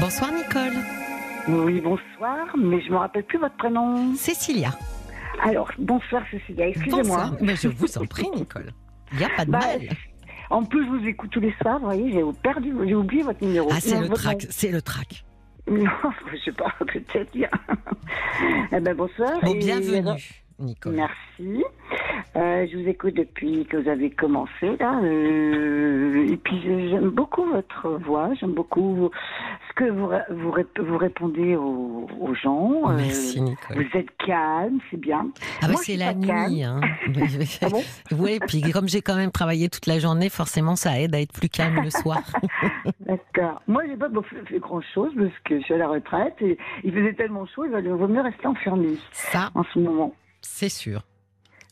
Bonsoir Nicole. Oui, bonsoir, mais je me rappelle plus votre prénom. Cécilia. Alors, bonsoir Cécilia, excusez-moi. Bonsoir. Mais je vous en prie Nicole. Il n'y a pas de Bah, mal. En plus, je vous écoute tous les soirs, vous voyez, j'ai perdu, j'ai oublié votre numéro. Ah, c'est le trac, c'est le trac. Non, je sais pas, peut-être bien. eh ben, bonsoir. Bon, et- bienvenue Nicole. Merci. Euh, je vous écoute depuis que vous avez commencé là. euh, et puis je- j'aime beaucoup votre voix, j'aime beaucoup ce que vous vous, rép- vous répondez aux, aux gens. euh, Merci Nicole. vous êtes calme, c'est bien. Ah bah c'est la nuit. Hein. Ah bon oui, puis comme j'ai quand même travaillé toute la journée, forcément ça aide à être plus calme le soir. D'accord. Moi, j'ai pas fait, grand chose parce que je suis à la retraite et il faisait tellement chaud, il valait- vaut mieux rester enfermé Ça, en ce moment. C'est sûr.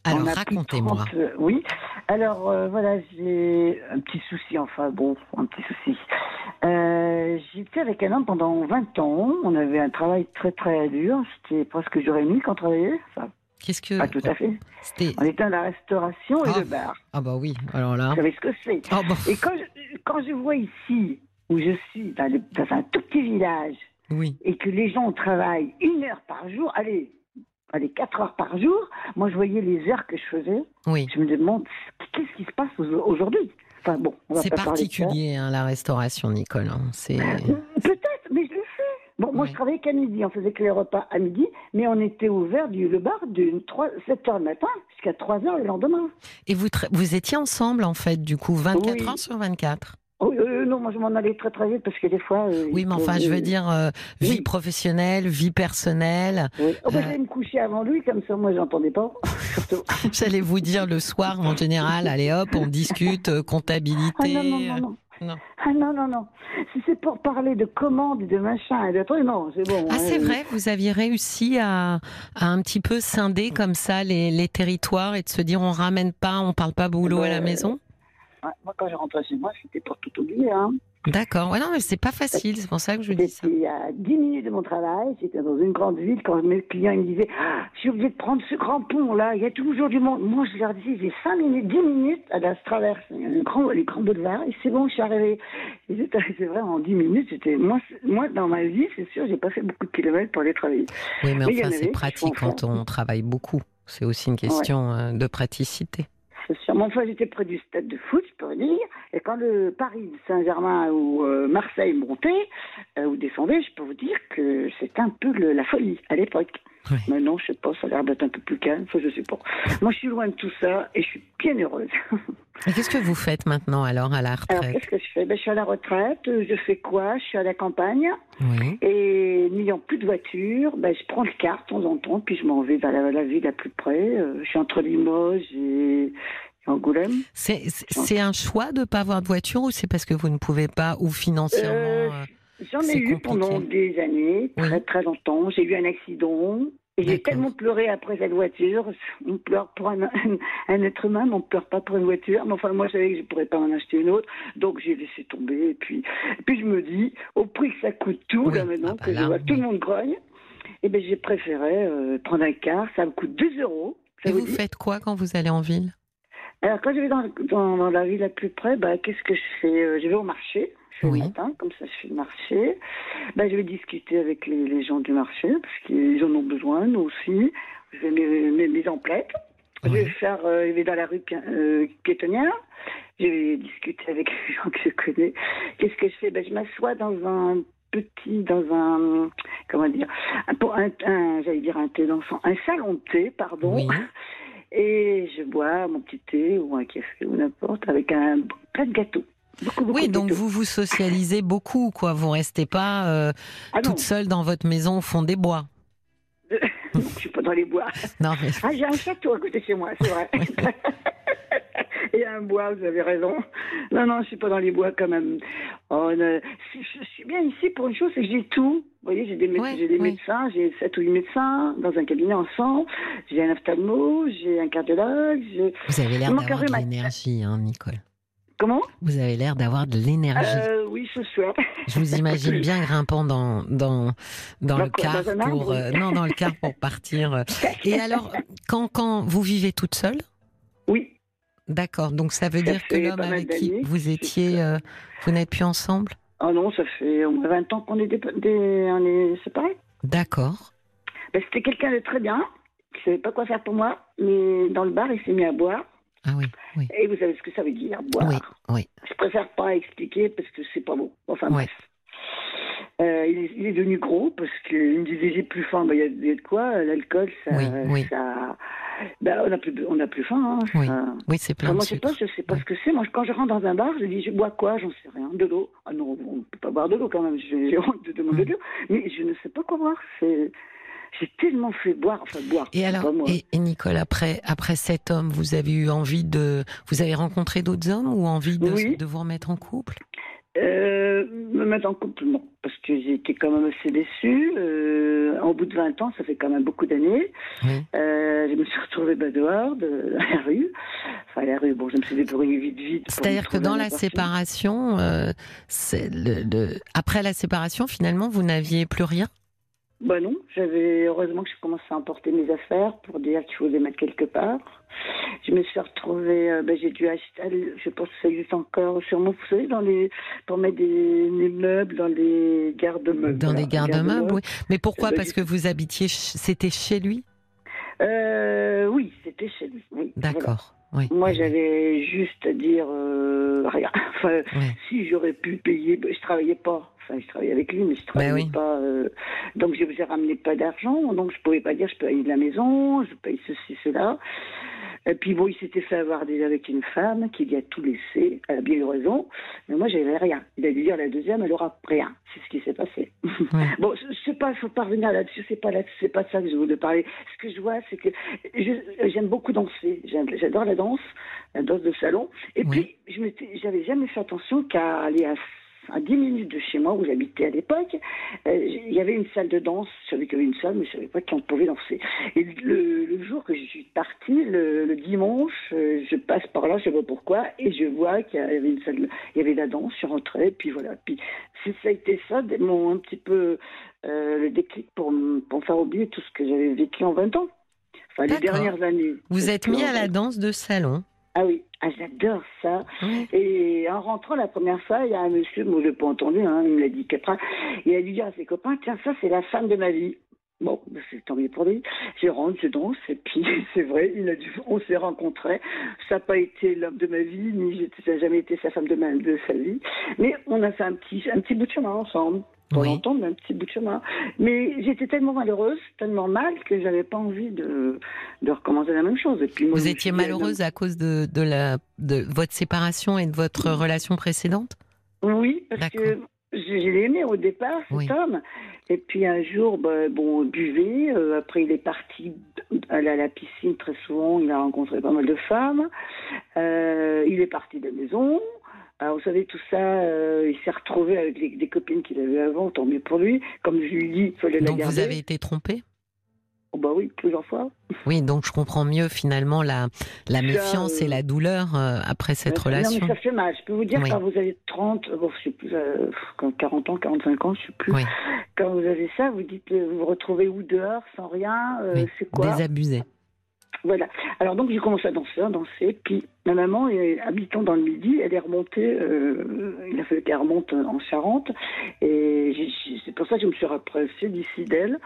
Alors racontez-moi. 30, euh, oui. Alors euh, voilà, j'ai un petit souci, enfin bon, un petit souci. Euh, J'étais avec un homme pendant 20 ans. On avait un travail très très dur. C'était presque jour et nuit qu'on travaillait. Enfin, Qu'est-ce que pas tout à fait. c'était On était dans la restauration et Ah. le bar. Ah bah oui. Alors là. Vous savez ce que c'est. Oh bah, Et quand je, quand je vois ici, où je suis, dans un tout petit village, oui. et que les gens travaillent une heure par jour, allez, allez, quatre heures par jour, moi je voyais les heures que je faisais, Oui. je me demande qu'est-ce qui se passe au- aujourd'hui? Enfin bon, C'est particulier hein, la restauration, Nicole. hein. C'est Peut-être, mais je le sais. Bon, moi Oui. je travaillais qu'à midi, on faisait que les repas à midi, mais on était ouvert du le bar de 3, 7 heures le matin jusqu'à 3 heures le lendemain. et vous vous étiez ensemble en fait du coup 24 Oui. heures sur 24. Oh, euh, non, moi je m'en allais très très vite parce que des fois. euh, Oui, mais enfin je veux dire euh, vie oui. professionnelle, vie personnelle. Oui. Oh, bah. J'allais me coucher avant lui, comme ça moi j'entendais pas. J'allais vous dire le soir en général, allez hop, on discute comptabilité. Ah non, non, non, non. Non. Ah non, non, non. Si c'est pour parler de commandes et de machin et de trucs, non, c'est bon. Ah, hein. c'est vrai, vous aviez réussi à, à un petit peu scinder comme ça les, les territoires et de se dire on ramène pas, on parle pas boulot à la Ben, maison Ouais, moi, quand je rentrais chez moi, c'était pour tout oublier. Hein. D'accord. Ouais, non, mais c'est pas facile, c'est pour ça que je dis ça. J'étais à 10 minutes de mon travail, j'étais dans une grande ville. Quand mes clients ils me disaient Ah, Je suis obligé de prendre ce grand pont-là, il y a toujours du monde. Moi, je leur disais J'ai 5 minutes, 10 minutes à la traverse, un grand, les grands boulevards, et c'est bon, je suis arrivée. C'est vrai, en 10 minutes, j'étais. Moi, moi, dans ma vie, c'est sûr, j'ai pas fait beaucoup de kilomètres pour aller travailler. Oui, mais enfin, c'est pratique quand on travaille beaucoup. C'est aussi une question euh, de praticité. C'est sûr. J'étais près du stade de foot, je peux dire. Et quand le Paris Saint-Germain ou euh, Marseille montait euh, ou descendait, je peux vous dire que c'était un peu la folie à l'époque. Oui. Maintenant, je sais pas, ça a l'air d'être un peu plus calme. Je sais pas. Moi, je suis loin de tout ça et je suis bien heureuse. Et qu'est-ce que vous faites maintenant alors à la Alors, retraite? qu'est-ce que je fais? Ben, Je suis à la retraite. Je fais quoi? Je suis à la campagne. Oui. Et n'ayant plus de voiture, ben, je prends le car de temps en temps, puis je m'en vais vers la, la ville la plus près. Euh, je suis entre Limoges et, Angoulême. C'est un choix de ne pas avoir de voiture ou c'est parce que vous ne pouvez pas ou financièrement? J'en ai eu compliqué. pendant des années, très très longtemps. J'ai eu un accident. Et j'ai tellement pleuré après cette voiture. On pleure pour un, un être humain, mais on ne pleure pas pour une voiture. Mais enfin, moi, je savais que je ne pourrais pas en acheter une autre. Donc, j'ai laissé tomber. Et puis, et puis je me dis, au prix que ça coûte tout, Oui. là, maintenant, Ah bah que là, je vois tout le monde grogne, eh ben, j'ai préféré euh, prendre un car. Ça me coûte 2 euros. ça Et vous faites quoi quand vous allez en ville? Alors, quand je vais dans, dans, dans la ville la plus près, bah, qu'est-ce que je fais? Euh, Je vais au marché. Vais Oui. le matin, comme ça, je fais le marché. Bah, je vais discuter avec les, les gens du marché, parce qu'ils en ont besoin, nous aussi. Je vais mes, mes, mes emplettes. Je vais faire, euh, je vais dans la rue euh, piétonnière. Je vais discuter avec les gens que je connais. Qu'est-ce que je fais? Ben, Je m'assois dans un petit, dans un, comment dire, un, un, un- j'allais dire un thé d'enfant, un salon de thé, pardon. Oui. Et je bois mon petit thé ou un café ou n'importe avec un plein de gâteaux. Beaucoup, beaucoup Oui, donc vous vous socialisez beaucoup, quoi. Vous restez pas euh, Ah non, toute seule dans votre maison au fond des bois. je suis pas dans les bois. Non, mais Ah, j'ai un château à côté de chez moi, c'est vrai. Et un bois, vous avez raison. Non, non, je suis pas dans les bois quand même. Oh, ne- je, suis bien ici pour une chose, c'est que j'ai tout. Vous voyez, j'ai des, mé- Ouais, j'ai des ouais. médecins, j'ai sept ou huit médecins dans un cabinet ensemble. J'ai un ophtalmo, j'ai un cardiologue. vous avez l'air d'avoir de l'énergie, hein, Nicole. Comment? Vous avez l'air d'avoir de l'énergie. euh, Oui, ce soir. Je vous imagine bien grimpant dans dans dans, Dans le quoi, car dans pour arbre? euh, non dans le car pour partir. Et alors quand quand vous vivez toute seule, Oui. d'accord. Donc ça veut Ça dire que l'homme avec qui vous étiez, euh, vous n'êtes plus ensemble? Ah non, ça fait au moins 20 ans qu'on est, on séparés. D'accord. Ben, C'était quelqu'un de très bien, qui savait pas quoi faire pour moi, mais dans le bar, il s'est mis à boire. Ah oui, oui. Et vous savez ce que ça veut dire, boire? Oui, oui. Je préfère pas expliquer parce que c'est pas beau. Enfin bref. Euh, il, est, il est devenu gros parce qu'il me disait j'ai plus faim. Ben, Il y, a- de quoi? L'alcool, ça, ça- ben, on a plus, on a plus faim. hein, Oui, ça- Oui, c'est plein Enfin, de moi, je sais pas, je sais pas ce que c'est. Moi, quand je rentre dans un bar, je dis, je bois quoi? J'en sais rien. De l'eau. Ah non, on peut pas boire de l'eau quand même. J'ai honte de demander de l'eau. Mais je ne sais pas quoi boire. C'est, j'ai tellement fait boire, enfin boire. Et alors, pas moi. et, et Nicole, après, après cet homme, vous avez eu envie de, vous avez rencontré d'autres hommes ou envie de, Oui. de vous remettre en couple? Euh, me mettre en couple, non, parce que j'ai été quand même assez déçue. Euh, au bout de 20 ans, ça fait quand même beaucoup d'années. Oui. Euh, je me suis retrouvée bah, dehors, de, à la rue. Enfin, à la rue, bon, je me suis débrouillée vite, vite. C'est-à-dire que dans la séparation, euh, c'est le, le- après la séparation, finalement, vous n'aviez plus rien? Bah non, j'avais heureusement que j'ai commencé à emporter mes affaires pour dire qu'il faut les mettre quelque part. Je me suis retrouvée, euh, bah, j'ai dû acheter, je pense que ça existe encore sûrement, vous savez, dans les, pour mettre des, des meubles dans les garde-meubles. Dans voilà, des garde-meubles, oui. Mais pourquoi? Parce que vous habitiez, c'était chez lui? Euh, oui, c'était chez lui. oui, voilà. Oui. Moi, j'avais juste à dire euh, rien. Enfin, si j'aurais pu payer, je travaillais pas. Enfin, je travaillais avec lui, mais je travaillais oui. pas. euh, donc, je vous ai ramené pas d'argent, donc je pouvais pas dire je paye de la maison, je paye ceci, cela. Et puis bon, il s'était fait avoir déjà avec une femme qui lui a tout laissé. Elle a bien eu raison, mais moi, j'avais rien. Il a dû dire la deuxième, elle aura rien. C'est ce qui s'est passé. Ouais. Bon, je sais pas, faut pas revenir là-dessus, c'est pas là, c'est pas ça que je voulais parler. Ce que je vois, c'est que j'aime beaucoup danser, j'adore la danse, la danse de salon. Et Oui. puis, je m'étais, j'avais jamais fait attention qu'à aller à, à 10 minutes de chez moi où j'habitais à l'époque, euh, il y avait une salle de danse. Je savais qu'il y avait une salle, mais je savais pas qu'on pouvait danser. Et le, le jour que je suis partie, le, le dimanche, euh, je passe par là, je sais pas pourquoi, et je vois qu'il y avait une salle, il y avait de la danse, je suis rentrée, puis voilà. Puis ça a été ça, mon un petit peu euh, le déclic pour, me- pour me faire oublier tout ce que j'avais vécu en 20 ans. Enfin, les dernières années. Vous êtes mis à la danse de salon. Ah oui, ah, j'adore ça. Oui. Et en rentrant la première fois, il y a un monsieur, moi je l'ai pas entendu, hein, il me l'a dit qu'après, il a dû dire à ses copains, tiens, ça c'est la femme de ma vie. Bon, ben, c'est tant mieux pour lui. Je rentre, je danse, et puis c'est vrai, il a dû, on s'est rencontrés. Ça n'a pas été l'homme de ma vie, ni ça n'a jamais été sa femme de, ma, de sa vie. Mais on a fait un petit, un petit bout de chemin ensemble. Pas Oui. mais un petit bout de chemin. Mais j'étais tellement malheureuse, tellement mal, que j'avais pas envie de, de recommencer la même chose. Et puis moi, Vous étiez malheureuse à cause de, de, la, de votre séparation et de votre relation précédente? Oui, parce que je, je l'ai aimé au départ, cet Oui. homme. Et puis un jour, bah, bon, on buvait. euh, après, il est parti aller à la piscine très souvent. Il a rencontré pas mal de femmes. Euh, il est parti de la maison. Alors, vous savez, tout ça, euh, il s'est retrouvé avec les- des copines qu'il avait avant, tant mieux pour lui. Comme je lui dis, il fallait la Donc garder. vous avez été trompée Oh, bah oui, plusieurs fois. Oui, donc je comprends mieux finalement la, la Ça, méfiance et la douleur euh, après cette relation. Non, mais ça fait mal. Je peux vous dire, Oui. quand vous avez 30, bon, je sais plus, euh, quand 40 ans, 45 ans, je sais plus. Oui. Quand vous avez ça, vous dites, vous vous retrouvez où dehors, sans rien, Oui, c'est quoi? Désabusé. Voilà. Alors donc j'ai commencé à danser, à danser. Puis ma maman, est, habitant dans le Midi, elle est remontée. euh, il a fallu qu'elle remonte en Charente. Et c'est pour ça que je me suis rapprochée d'ici d'elle.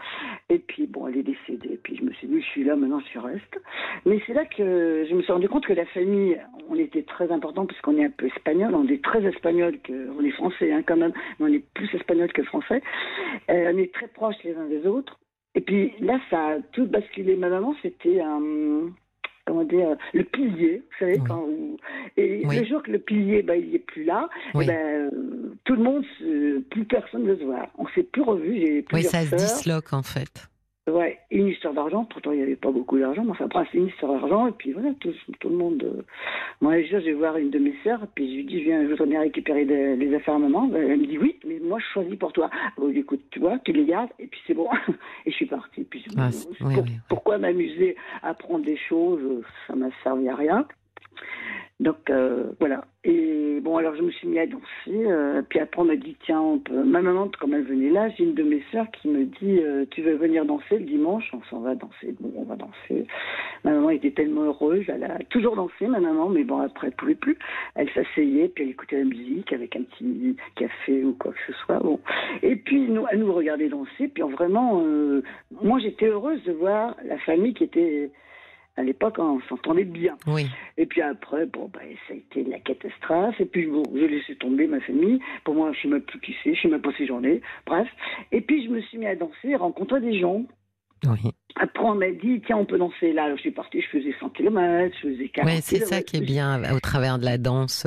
Et puis bon, elle est décédée. Puis je me suis dit, je suis là, maintenant je reste. Mais c'est là que je me suis rendu compte que la famille, on était très important parce qu'on est un peu espagnol. On est très espagnol que on est français hein, quand même, mais on est plus espagnol que français. Euh, on est très proches les uns des autres. Et puis là, ça a tout basculé. Ma maman, c'était un. Comment dire Le pilier, vous savez, Oui. quand. Et Oui. le jour que le pilier, bah, il n'est plus là, Oui. eh ben, tout le monde, plus personne ne se voit. On s'est plus revus. J'ai Oui, ça se disloque en fait. Ouais, une histoire d'argent. Pourtant, il n'y avait pas beaucoup d'argent. Mais enfin, après, c'est une histoire d'argent. Et puis voilà, tout, tout le monde. euh, Moi, je vais voir une de mes sœurs. Puis je lui dis, je, viens, je voudrais bien récupérer des- les affaires à maman. Ben, Elle me dit, oui, mais moi, je choisis pour toi. Bon, écoute, tu vois, tu les gardes. Et puis c'est bon. Et je suis partie. Puis, Ah, c'est- oui, pour- oui, oui. Pourquoi m'amuser à prendre des choses? Ça m'a servi à rien. Donc euh, voilà. Et bon, alors je me suis mis à danser. Euh, puis après, on m'a dit tiens, on peut... ma maman, comme elle venait là, j'ai une de mes sœurs qui me dit euh, tu veux venir danser le dimanche? On s'en va danser. Bon, on va danser. Ma maman était tellement heureuse. Elle a toujours dansé, ma maman, mais bon, après, elle pouvait plus. Elle s'asseyait, puis elle écoutait la musique avec un petit café ou quoi que ce soit. Bon. Et puis, nous, elle nous regardait danser. Puis vraiment, moi, j'étais heureuse de voir la famille qui était à l'époque, on s'entendait bien. Oui. Et puis après, bon, bah, ça a été la catastrophe. Et puis bon, j'ai laissé tomber ma famille. Pour moi, je ne sais même plus qui c'est, je ne sais même pas si j'en ai. Bref. Et puis je me suis mis à danser, rencontrer des gens. Oui. Après, on m'a dit, tiens, on peut danser là. Alors, je suis partie, je faisais 100 km, je faisais 40 Oui, c'est ça qui est bien au travers de la danse.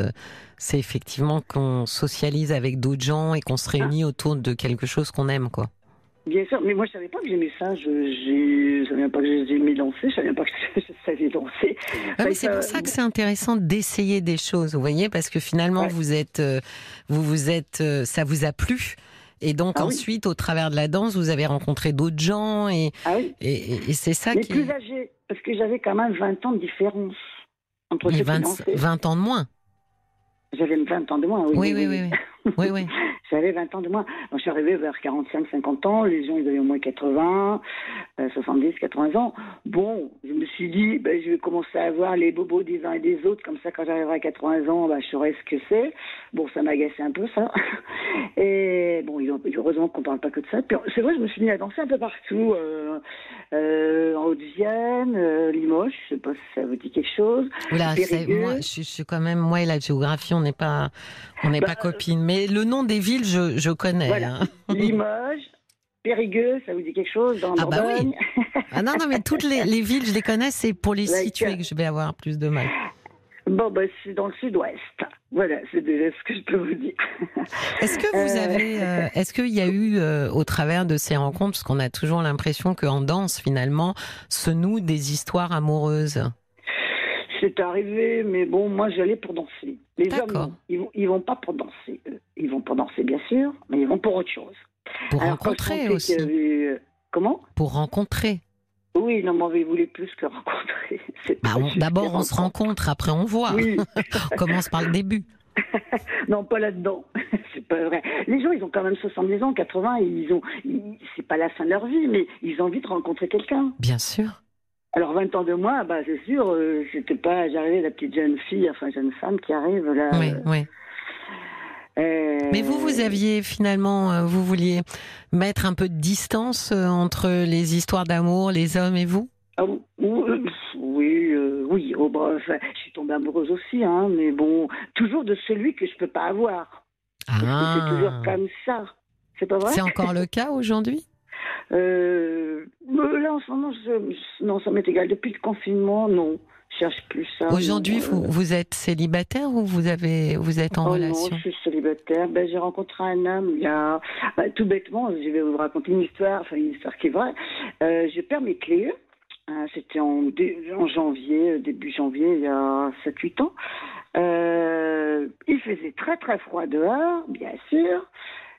C'est effectivement qu'on socialise avec d'autres gens et qu'on se réunit autour de quelque chose qu'on aime, quoi. Bien sûr, mais moi je savais pas que j'aimais ça. Je, je, savais pas que j'aimais danser. Je savais pas que je savais danser. Ah, c'est pour ça que c'est intéressant d'essayer des choses, vous voyez, parce que finalement vous êtes, euh, vous vous êtes, euh, ça vous a plu. Et donc ah ensuite, au travers de la danse, vous avez rencontré d'autres gens et, ah et, et, c'est ça mais qui. plus âgé, parce que j'avais quand même 20 ans de différence entre les 20, 20 ans de moins. J'avais 20 ans de moins, oui. Oui, oui, oui. oui. Oui, J'avais 20 ans de moins. je suis arrivée vers 45, 50 ans. Les gens, ils avaient au moins 80, 70, 80 ans. Bon, je me suis dit, ben, je vais commencer à voir les bobos des uns et des autres. Comme ça, quand j'arriverai à 80 ans, ben, je saurai ce que c'est. Bon, ça m'agaçait un peu, ça. Et bon, heureusement qu'on ne parle pas que de ça. C'est vrai, je me suis mis à danser un peu partout. Euh, euh, en Haute-Vienne, euh, Limoges, je ne sais pas si ça vous dit quelque chose. Oula, moi, je, suis quand même, moi et la géographie, on n'est pas, on n'est pas bah, copines. Mais le nom des villes, je, je connais. Voilà. Hein. Limoges, Périgueux, ça vous dit quelque chose dans Ah bah oui. Ah non, non, mais toutes les, les, villes, je les connais, c'est pour les situer que je vais avoir plus de mal. Bon, bah, c'est dans le sud-ouest. Voilà, c'est déjà ce que je peux vous dire. Est-ce que vous euh, avez, euh, est-ce qu'il y a eu, euh, au travers de ces rencontres, parce qu'on a toujours l'impression qu'en danse, finalement, se nouent des histoires amoureuses? C'est arrivé, mais bon, moi, j'allais pour danser. Les hommes, ils vont, ils vont pas pour danser. Ils vont pour danser, bien sûr, mais ils vont pour autre chose. Pour rencontrer aussi. Comment? Pour rencontrer. Oui, non, mais vous voulez plus que rencontrer. Bah, d'abord, on se rencontre, après on voit. on commence par le début. non, pas là-dedans. c'est pas vrai. Les gens, ils ont quand même 70 ans, 80, ils ont, c'est pas la fin de leur vie, mais ils ont envie de rencontrer quelqu'un. Bien sûr. Alors 20 ans de moi, bah c'est sûr, euh, c'était pas, j'arrivais la petite jeune fille, enfin jeune femme qui arrive là. Oui, oui. Euh, Mais vous, vous aviez finalement, euh, vous vouliez mettre un peu de distance euh, entre les histoires d'amour, les hommes et vous? Ah, Oui, oui. Oh, bah, je suis tombée amoureuse aussi, hein, mais bon, toujours de celui que je peux pas avoir. Ah. C'est toujours comme ça. C'est pas vrai? C'est encore le cas aujourd'hui? Là, en ce moment, non, ça m'est égal. Depuis le confinement, non cherche plus ça. Aujourd'hui, vous, vous êtes célibataire ou vous avez vous êtes en oh relation Non, je suis célibataire. Ben, j'ai rencontré un homme il y a ben, tout bêtement. Je vais vous raconter une histoire, enfin une histoire qui est vraie. Euh, je perds mes clés. Euh, c'était en, en, janvier, euh, début janvier, il y a 7-8 ans. Euh, il faisait très très froid dehors, bien sûr.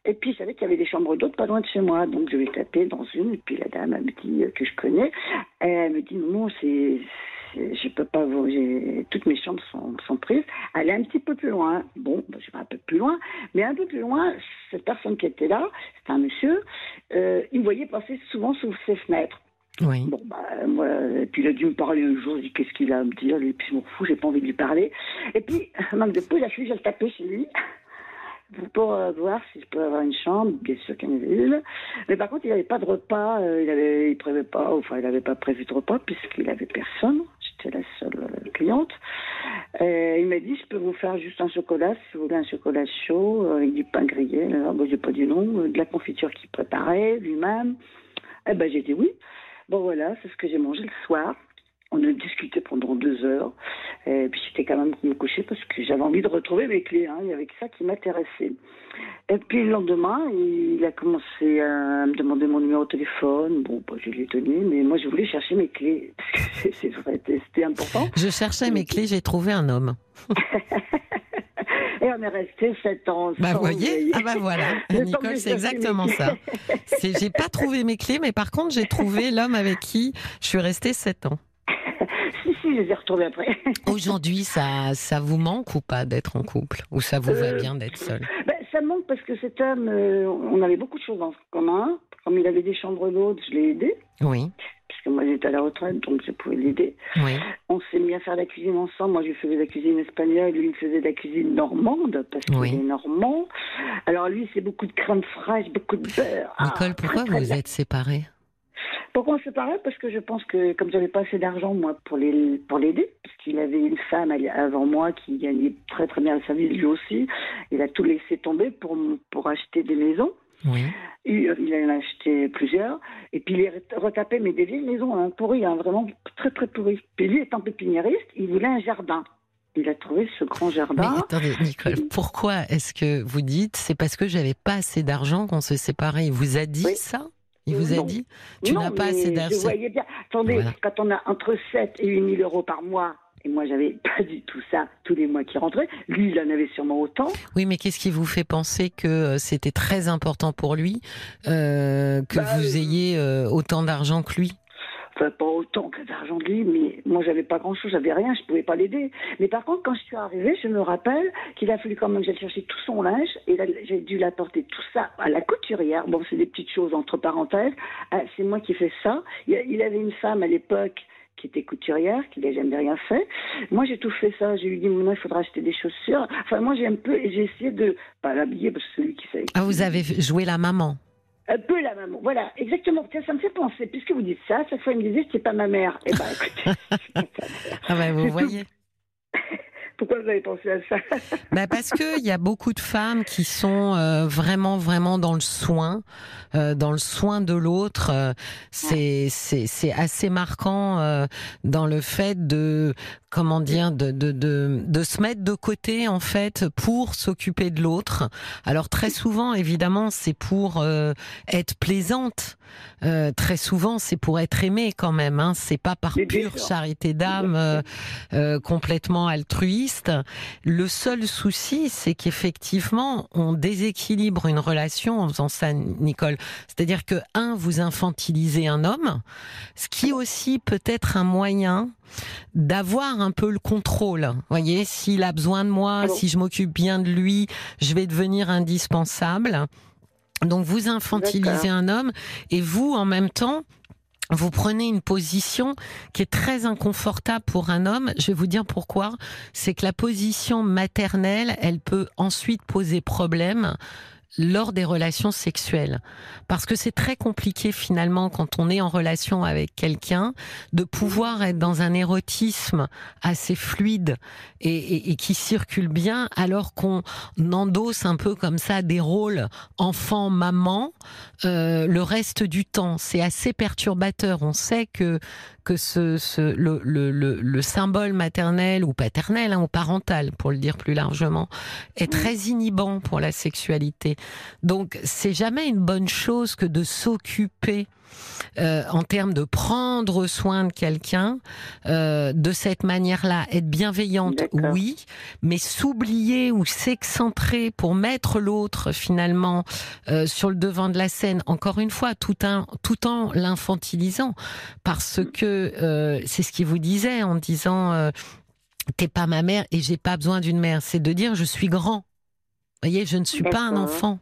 Et puis, je savais qu'il y avait des chambres d'hôtes pas loin de chez moi. Donc, je vais taper dans une. Et puis, la dame, elle me dit que je connais. Elle me dit, non, c'est je peux pas vous, toutes mes chambres sont, sont, prises. Elle est un petit peu plus loin. Bon, ben, je vais un peu plus loin, mais un peu plus loin, cette personne qui était là, c'est un monsieur, euh, il me voyait passer souvent sous ses fenêtres. Oui. Bon, bah, moi, et puis il a dû me parler un jour, je dis qu'est-ce qu'il a à me dire, et puis je m'en fous, j'ai pas envie de lui parler. Et puis, manque de peu, j'ai fini, j'ai tapé chez lui pour euh, voir si je pouvais avoir une chambre, bien sûr qu'il y en avait une. Mais par contre, il n'avait pas de repas, euh, il avait, il pas, enfin, il n'avait pas prévu de repas puisqu'il avait personne. J'étais la seule euh, cliente. Et il m'a dit, je peux vous faire juste un chocolat, si vous voulez un chocolat chaud, avec du pain grillé. Alors, j'ai pas dit non, de la confiture qu'il préparait lui-même. Eh ben, j'ai dit oui. Bon, voilà, c'est ce que j'ai mangé le soir. On a discuté pendant deux heures. Et puis j'étais quand même me coucher parce que j'avais envie de retrouver mes clés. Hein. Il y avait que ça qui m'intéressait. Et puis le lendemain, il a commencé à me demander mon numéro de téléphone. Bon, bah, je lui ai donné, mais moi je voulais chercher mes clés. C'est vrai, c'était important. Je cherchais mes clés, j'ai trouvé un homme. Et on est resté sept ans. Bah, voyez Ah, bah voilà. Nicole, c'est exactement ça. J'ai pas trouvé mes clés, mais par contre, j'ai trouvé l'homme avec qui je suis restée sept ans. Si, si, je les ai retrouvés après. Aujourd'hui, ça, ça vous manque ou pas d'être en couple Ou ça vous va euh, bien d'être seul? ben, Ça me manque parce que cet homme, euh, on avait beaucoup de choses en commun. Comme il avait des chambres d'hôtes, je l'ai aidé. Oui. Parce que moi, j'étais à la retraite, donc je pouvais l'aider. Oui. On s'est mis à faire la cuisine ensemble. Moi, je faisais la cuisine espagnole, lui, il faisait de la cuisine normande, parce qu'il est normand. Alors, lui, c'est beaucoup de crème fraîche, beaucoup de beurre. Nicole, ah, pourquoi vous vous êtes séparés? Pourquoi on se séparait Parce que je pense que comme j'avais pas assez d'argent moi pour les pour l'aider, parce qu'il avait une femme avant moi qui gagnait très très bien sa vie lui aussi, il a tout laissé tomber pour pour acheter des maisons. Oui. Il, il en a acheté plusieurs. Et puis il est retapé, mais des vieilles maisons hein, pourries, hein, vraiment très très pourries. Puis lui, étant pépiniériste, il voulait un jardin. Il a trouvé ce grand jardin. Mais attendez, Nicole, pourquoi est-ce que vous dites c'est parce que j'avais pas assez d'argent qu'on se séparait? Il vous a dit ça? Il vous a dit Tu n'as pas assez d'argent. Je voyais bien. Attendez, quand on a entre 7 et 8 000 euros par mois, et moi, j'avais pas du tout ça tous les mois qui rentraient. Lui, il en avait sûrement autant. Oui, mais qu'est-ce qui vous fait penser que euh, c'était très important pour lui euh, que bah, vous ayez euh, autant d'argent que lui? Pas autant que d'argent de lui, mais moi, j'avais pas grand-chose, j'avais rien, je pouvais pas l'aider. Mais par contre, quand je suis arrivée, je me rappelle qu'il a fallu quand même que j'aille chercher tout son linge, et j'ai dû l'apporter tout ça à la couturière. Bon, c'est des petites choses entre parenthèses. Ah, c'est moi qui fais ça. Il avait une femme à l'époque qui était couturière, qui n'a jamais rien fait. Moi, j'ai tout fait ça. J'ai lui dit, maintenant, il faudra acheter des chaussures. Enfin, moi, j'ai un peu, et j'ai essayé de, pas l'habiller, parce que celui qui sait. Ah, vous avez joué la maman un peu la maman. Voilà, exactement. Ça, me fait penser. Puisque vous dites ça, chaque fois, il me disait, c'est pas ma mère. Eh ben, écoutez. ah ben, vous voyez. Pourquoi vous avez pensé à ça bah Parce qu'il y a beaucoup de femmes qui sont euh, vraiment, vraiment dans le soin, euh, dans le soin de l'autre. Euh, c'est, c'est, assez marquant dans le fait de, comment dire, de, de, de, de, se mettre de côté, en fait, pour s'occuper de l'autre. Alors, très souvent, évidemment, c'est pour être plaisante. très souvent, c'est pour être aimée quand même. Hein. C'est pas par pure charité d'âme complètement altruiste le seul souci, c'est qu'effectivement, on déséquilibre une relation en faisant ça, Nicole. C'est-à-dire que, un, vous infantilisez un homme, ce qui aussi peut être un moyen d'avoir un peu le contrôle. Vous voyez, s'il a besoin de moi, si je m'occupe bien de lui, je vais devenir indispensable. Donc vous infantilisez un homme et vous, en même temps, vous prenez une position qui est très inconfortable pour un homme. Je vais vous dire pourquoi. C'est que la position maternelle, elle peut ensuite poser problème lors des relations sexuelles. Parce que c'est très compliqué finalement quand on est en relation avec quelqu'un de pouvoir être dans un érotisme assez fluide et, qui circule bien alors qu'on endosse un peu comme ça des rôles enfant-maman euh, le reste du temps. C'est assez perturbateur. On sait que que ce, ce le, le, le, symbole maternel ou paternel hein, ou parental, pour le dire plus largement, est très inhibant pour la sexualité. Donc, c'est jamais une bonne chose que de s'occuper euh, en termes de prendre soin de quelqu'un euh, de cette manière-là, être bienveillante, oui, mais s'oublier ou s'excentrer pour mettre l'autre finalement euh, sur le devant de la scène, encore une fois, tout, un, tout en l'infantilisant, parce mm. que c'est ce qu'il vous disait en disant t'es pas ma mère et j'ai pas besoin d'une mère, c'est de dire je suis grand. Vous voyez, je ne suis pas un enfant.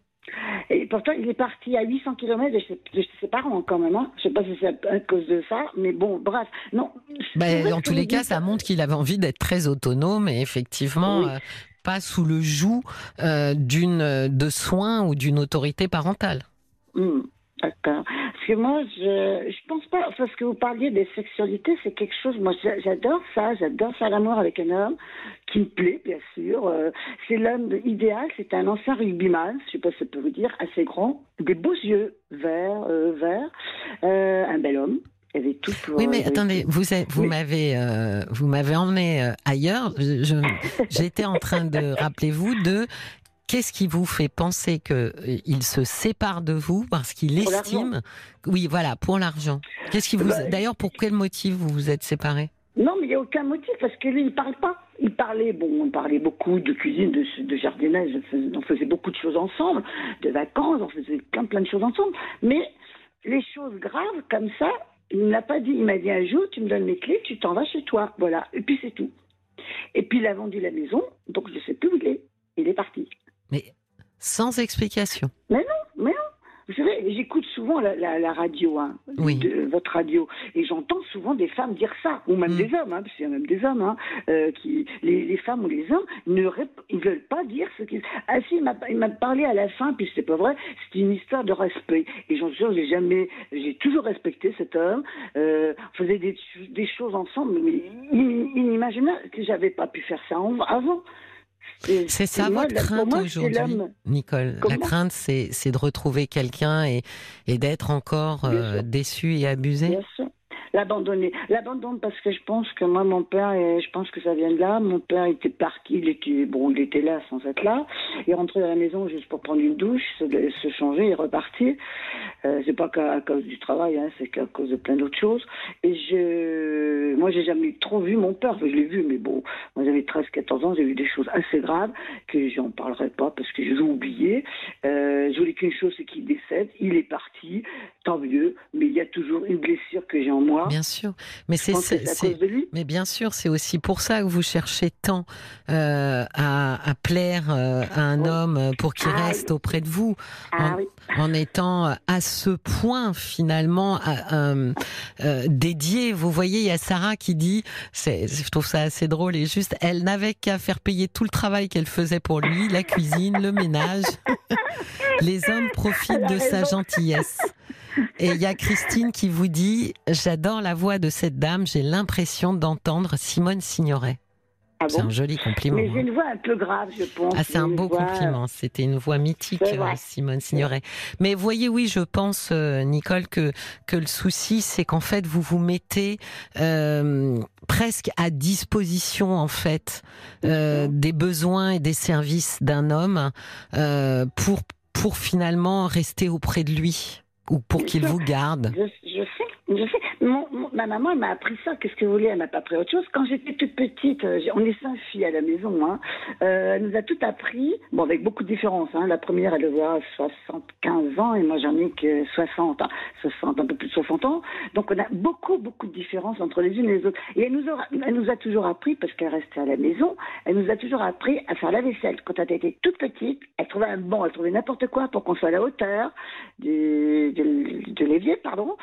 Et pourtant, il est parti à 800 km de ses, parents quand même. Hein. Je ne sais pas si c'est à cause de ça, mais bon, bref. Non. Ben, en tous les cas, ça montre qu'il avait envie d'être très autonome et effectivement. Euh, pas sous le joug euh, d'une de soins ou d'une autorité parentale. Hmm. D'accord. Parce que moi, je je pense pas, parce que vous parliez des sexualités, c'est quelque chose, moi j'adore ça, j'adore faire l'amour avec un homme qui me plaît, bien sûr. Euh, c'est l'homme idéal, c'est un ancien rugbyman, je sais pas si ça peut vous dire, assez grand, des beaux yeux verts, euh, verts, euh, un bel homme. Avait tout pour oui, mais attendez, vous, vous m'avez, vous m'avez emmené ailleurs. J'étais en train de, rappelez-vous, de Qu'est-ce qui vous fait penser qu'il euh, se sépare de vous parce qu'il estime, oui, voilà, pour l'argent? Qu'est-ce qui vous, bah, d'ailleurs, pour quel motif vous vous êtes séparés? Non, mais il n'y a aucun motif parce que lui, il parle pas. Il parlait, bon, on parlait beaucoup de cuisine, de, jardinage, on faisait beaucoup de choses ensemble, de vacances, on faisait plein plein de choses ensemble. Mais les choses graves comme ça, Il ne l'a pas dit. Il m'a dit un jour, tu me donnes mes clés, tu t'en vas chez toi. Voilà. Et puis c'est tout. Et puis il a vendu la maison, donc je ne sais plus où il est. Il est parti. Mais sans explication. Mais non, mais non. Vous savez, j'écoute souvent la, radio, hein, de, votre radio, et j'entends souvent des femmes dire ça, ou même mm. des hommes, hein, parce qu'il y a même des hommes, hein, euh, qui, les, femmes ou les hommes, ne ils veulent pas dire ce qu'ils. Ah si, il m'a parlé à la fin, puis c'est pas vrai, c'est une histoire de respect. Et j'en suis j'ai jamais, j'ai toujours respecté cet homme, euh, on faisait des, des choses ensemble, mais inimaginable que j'avais pas pu faire ça avant. C'est ça votre crainte aujourd'hui, Nicole? la crainte, c'est de retrouver quelqu'un et, et d'être encore euh, déçu et abusé? L'abandonner. L'abandonner parce que je pense que moi, mon père, et je pense que ça vient de là, mon père était parti, il était, bon, il était là sans être là, il rentrait à la maison juste pour prendre une douche, se, se changer et repartir. Euh, c'est pas qu'à cause du travail, hein, c'est qu'à cause de plein d'autres choses. Et je, moi, j'ai jamais trop vu mon père, je l'ai vu, mais bon, moi j'avais 13, 14 ans, j'ai vu des choses assez graves que j'en parlerai pas parce que je l'ai oublié. Euh, je voulais qu'une chose, c'est qu'il décède, il est parti, tant mieux, mais il y a toujours une blessure que j'ai en moi Bien sûr, mais c'est mais bien sûr, c'est aussi pour ça que vous cherchez tant euh, à, plaire euh, à un homme pour qu'il ah reste auprès de vous, ah en, étant à ce point finalement euh, dédié. Vous voyez, il y a Sarah qui dit, je trouve ça assez drôle et juste, elle n'avait qu'à faire payer tout le travail qu'elle faisait pour lui, la cuisine, le ménage. Les hommes profitent de sa gentillesse. Et il y a Christine qui vous dit J'adore la voix de cette dame, j'ai l'impression d'entendre Simone Signoret. Ah c'est un joli compliment. Mais j'ai hein. une voix un peu grave, je pense. Ah, c'est un beau compliment. C'était une voix mythique, euh, Simone Signoret. Mais voyez, oui, je pense, euh, Nicole, que, que le souci, c'est qu'en fait, vous vous mettez euh, presque à disposition, en fait, des besoins et des services d'un homme pour, pour finalement rester auprès de lui ou pour qu'il vous garde. Je, je sais, je sais. Ma maman m'a appris ça. Qu'est-ce que vous voulez Elle m'a pas appris autre chose. Quand j'étais toute petite, euh, on est cinq filles à la maison. Hein, euh, elle nous a tout appris. Bon, avec beaucoup de différences. Hein. La première, elle devait avoir 75 ans et moi j'en ai que 60, hein, 60, un peu plus de 60 ans. Donc on a beaucoup, beaucoup de différences entre les unes et les autres. Et elle nous, a, toujours appris, parce qu'elle restait à la maison, elle nous a toujours appris à faire la vaisselle. Quand elle était toute petite, elle trouvait un elle trouvait n'importe quoi pour qu'on soit à la hauteur du, de, l'évier, pardon,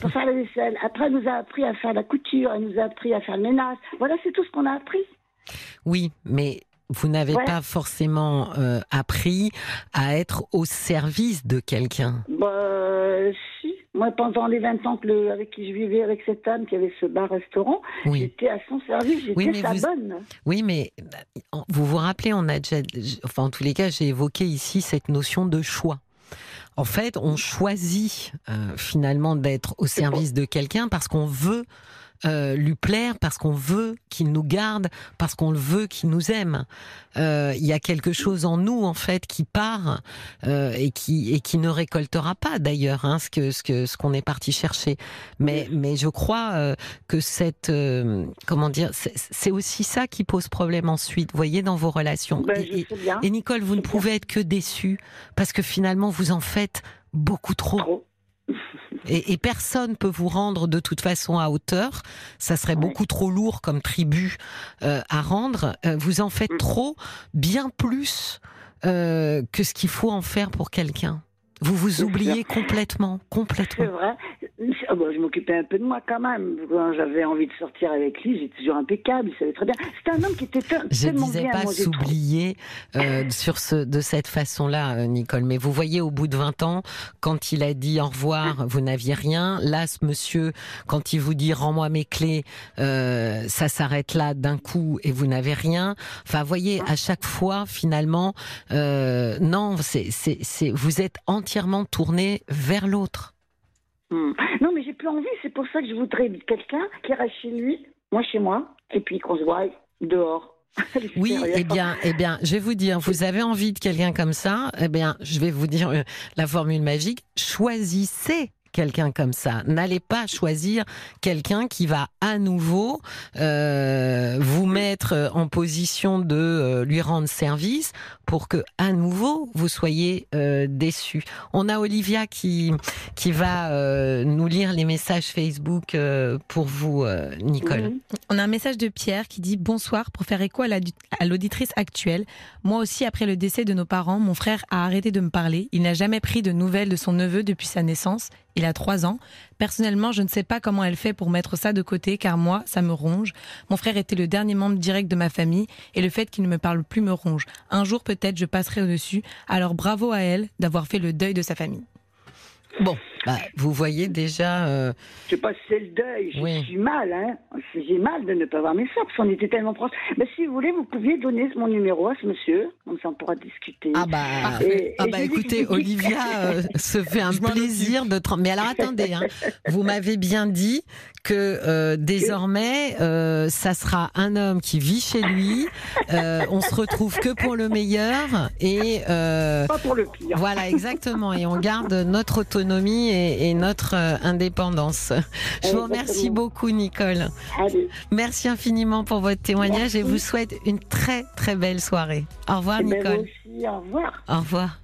pour faire la vaisselle. Après, elle nous a appris à faire la couture, elle nous a appris à faire le ménage. Voilà, c'est tout ce qu'on a appris. Oui, mais vous n'avez pas forcément euh, appris à être au service de quelqu'un. Bah, si. Moi, pendant les 20 ans que avec qui je vivais avec cette femme qui avait ce bar-restaurant, j'étais à son service, j'étais sa bonne. Oui, mais vous vous rappelez, on a déjà, enfin en tous les cas, j'ai évoqué ici cette notion de choix. En fait, on choisit euh, finalement d'être au service de quelqu'un parce qu'on veut euh, lui plaire, parce qu'on veut qu'il nous garde, parce qu'on veut qu'il nous aime. Euh, il y a quelque chose en nous en fait qui part euh, et qui et qui ne récoltera pas d'ailleurs hein, ce que ce que ce qu'on est parti chercher. Mais mais je crois euh, que cette euh, comment dire c'est aussi ça qui pose problème ensuite. Vous voyez dans vos relations. Ben, et, et, Nicole, vous ne pouvez être que déçue parce que finalement vous en faites beaucoup trop. trop. Et, et, personne peut vous rendre de toute façon à hauteur. Ça serait beaucoup trop lourd comme tribut euh, à rendre. Euh, vous en faites mm. trop, bien plus euh, que ce qu'il faut en faire pour quelqu'un. Vous vous oubliez complètement, complètement. C'est vrai. Ah bah, je m'occupais un peu de moi quand même. Quand j'avais envie de sortir avec lui, j'étais toujours impeccable, il savait très bien. C'était un homme qui était tellement bien. Je disais pas s'oublier euh, sur ce, de cette façon-là, euh, Nicole. Mais vous voyez, au bout de 20 ans, quand il a dit au revoir, vous n'aviez rien. Là, ce monsieur, quand il vous dit rends-moi mes clés, euh, ça s'arrête là d'un coup et vous n'avez rien. Enfin, vous voyez, à chaque fois, finalement, euh, non, c'est, c'est, c'est, vous êtes entièrement tourné vers l'autre. Hmm. Non, mais j'ai plus envie. C'est pour ça que je voudrais quelqu'un qui reste chez lui, moi chez moi, et puis qu'on se voit dehors. oui, eh bien, eh bien, je vais vous dire, vous avez envie de quelqu'un comme ça, eh bien, je vais vous dire euh, la formule magique. Choisissez quelqu'un comme ça. N'allez pas choisir quelqu'un qui va à nouveau euh, vous mettre en position de euh, lui rendre service pour que à nouveau vous soyez euh, déçus. On a Olivia qui qui va euh, nous lire les messages Facebook pour vous, Nicole. On a un message de Pierre qui dit bonsoir pour faire écho à l'auditrice actuelle. Moi aussi, après le décès de nos parents, mon frère a arrêté de me parler. Il n'a jamais pris de nouvelles de son neveu depuis sa naissance. Il a trois ans. Personnellement, je ne sais pas comment elle fait pour mettre ça de côté, car moi, ça me ronge. Mon frère était le dernier membre direct de ma famille, et le fait qu'il ne me parle plus me ronge. Un jour, peut-être, je passerai au-dessus. Alors, bravo à elle d'avoir fait le deuil de sa famille. Bon, bah, vous voyez déjà. euh, Je sais pas si c'est le deuil, je Oui. suis mal, hein. J'ai mal de ne pas avoir mes soeurs, parce qu'on était tellement proches. Mais si vous voulez, vous pouviez donner mon numéro à ce monsieur, comme ça on pourra discuter. Ah bah, Et- ah et bah écoutez, Olivia euh, se fait un plaisir de... tra- Mais alors attendez, hein, vous m'avez bien dit que euh, désormais, euh, ça sera un homme qui vit chez lui, euh, on se retrouve que pour le meilleur et... euh, Pas pour le pire. voilà, exactement. Et on garde notre autonomie et, et notre euh, indépendance. Je vous remercie beaucoup, Nicole. Allez, Merci infiniment pour votre témoignage et vous souhaite une très, très belle soirée. Au revoir, eh ben, Nicole. aussi, au revoir. Au revoir.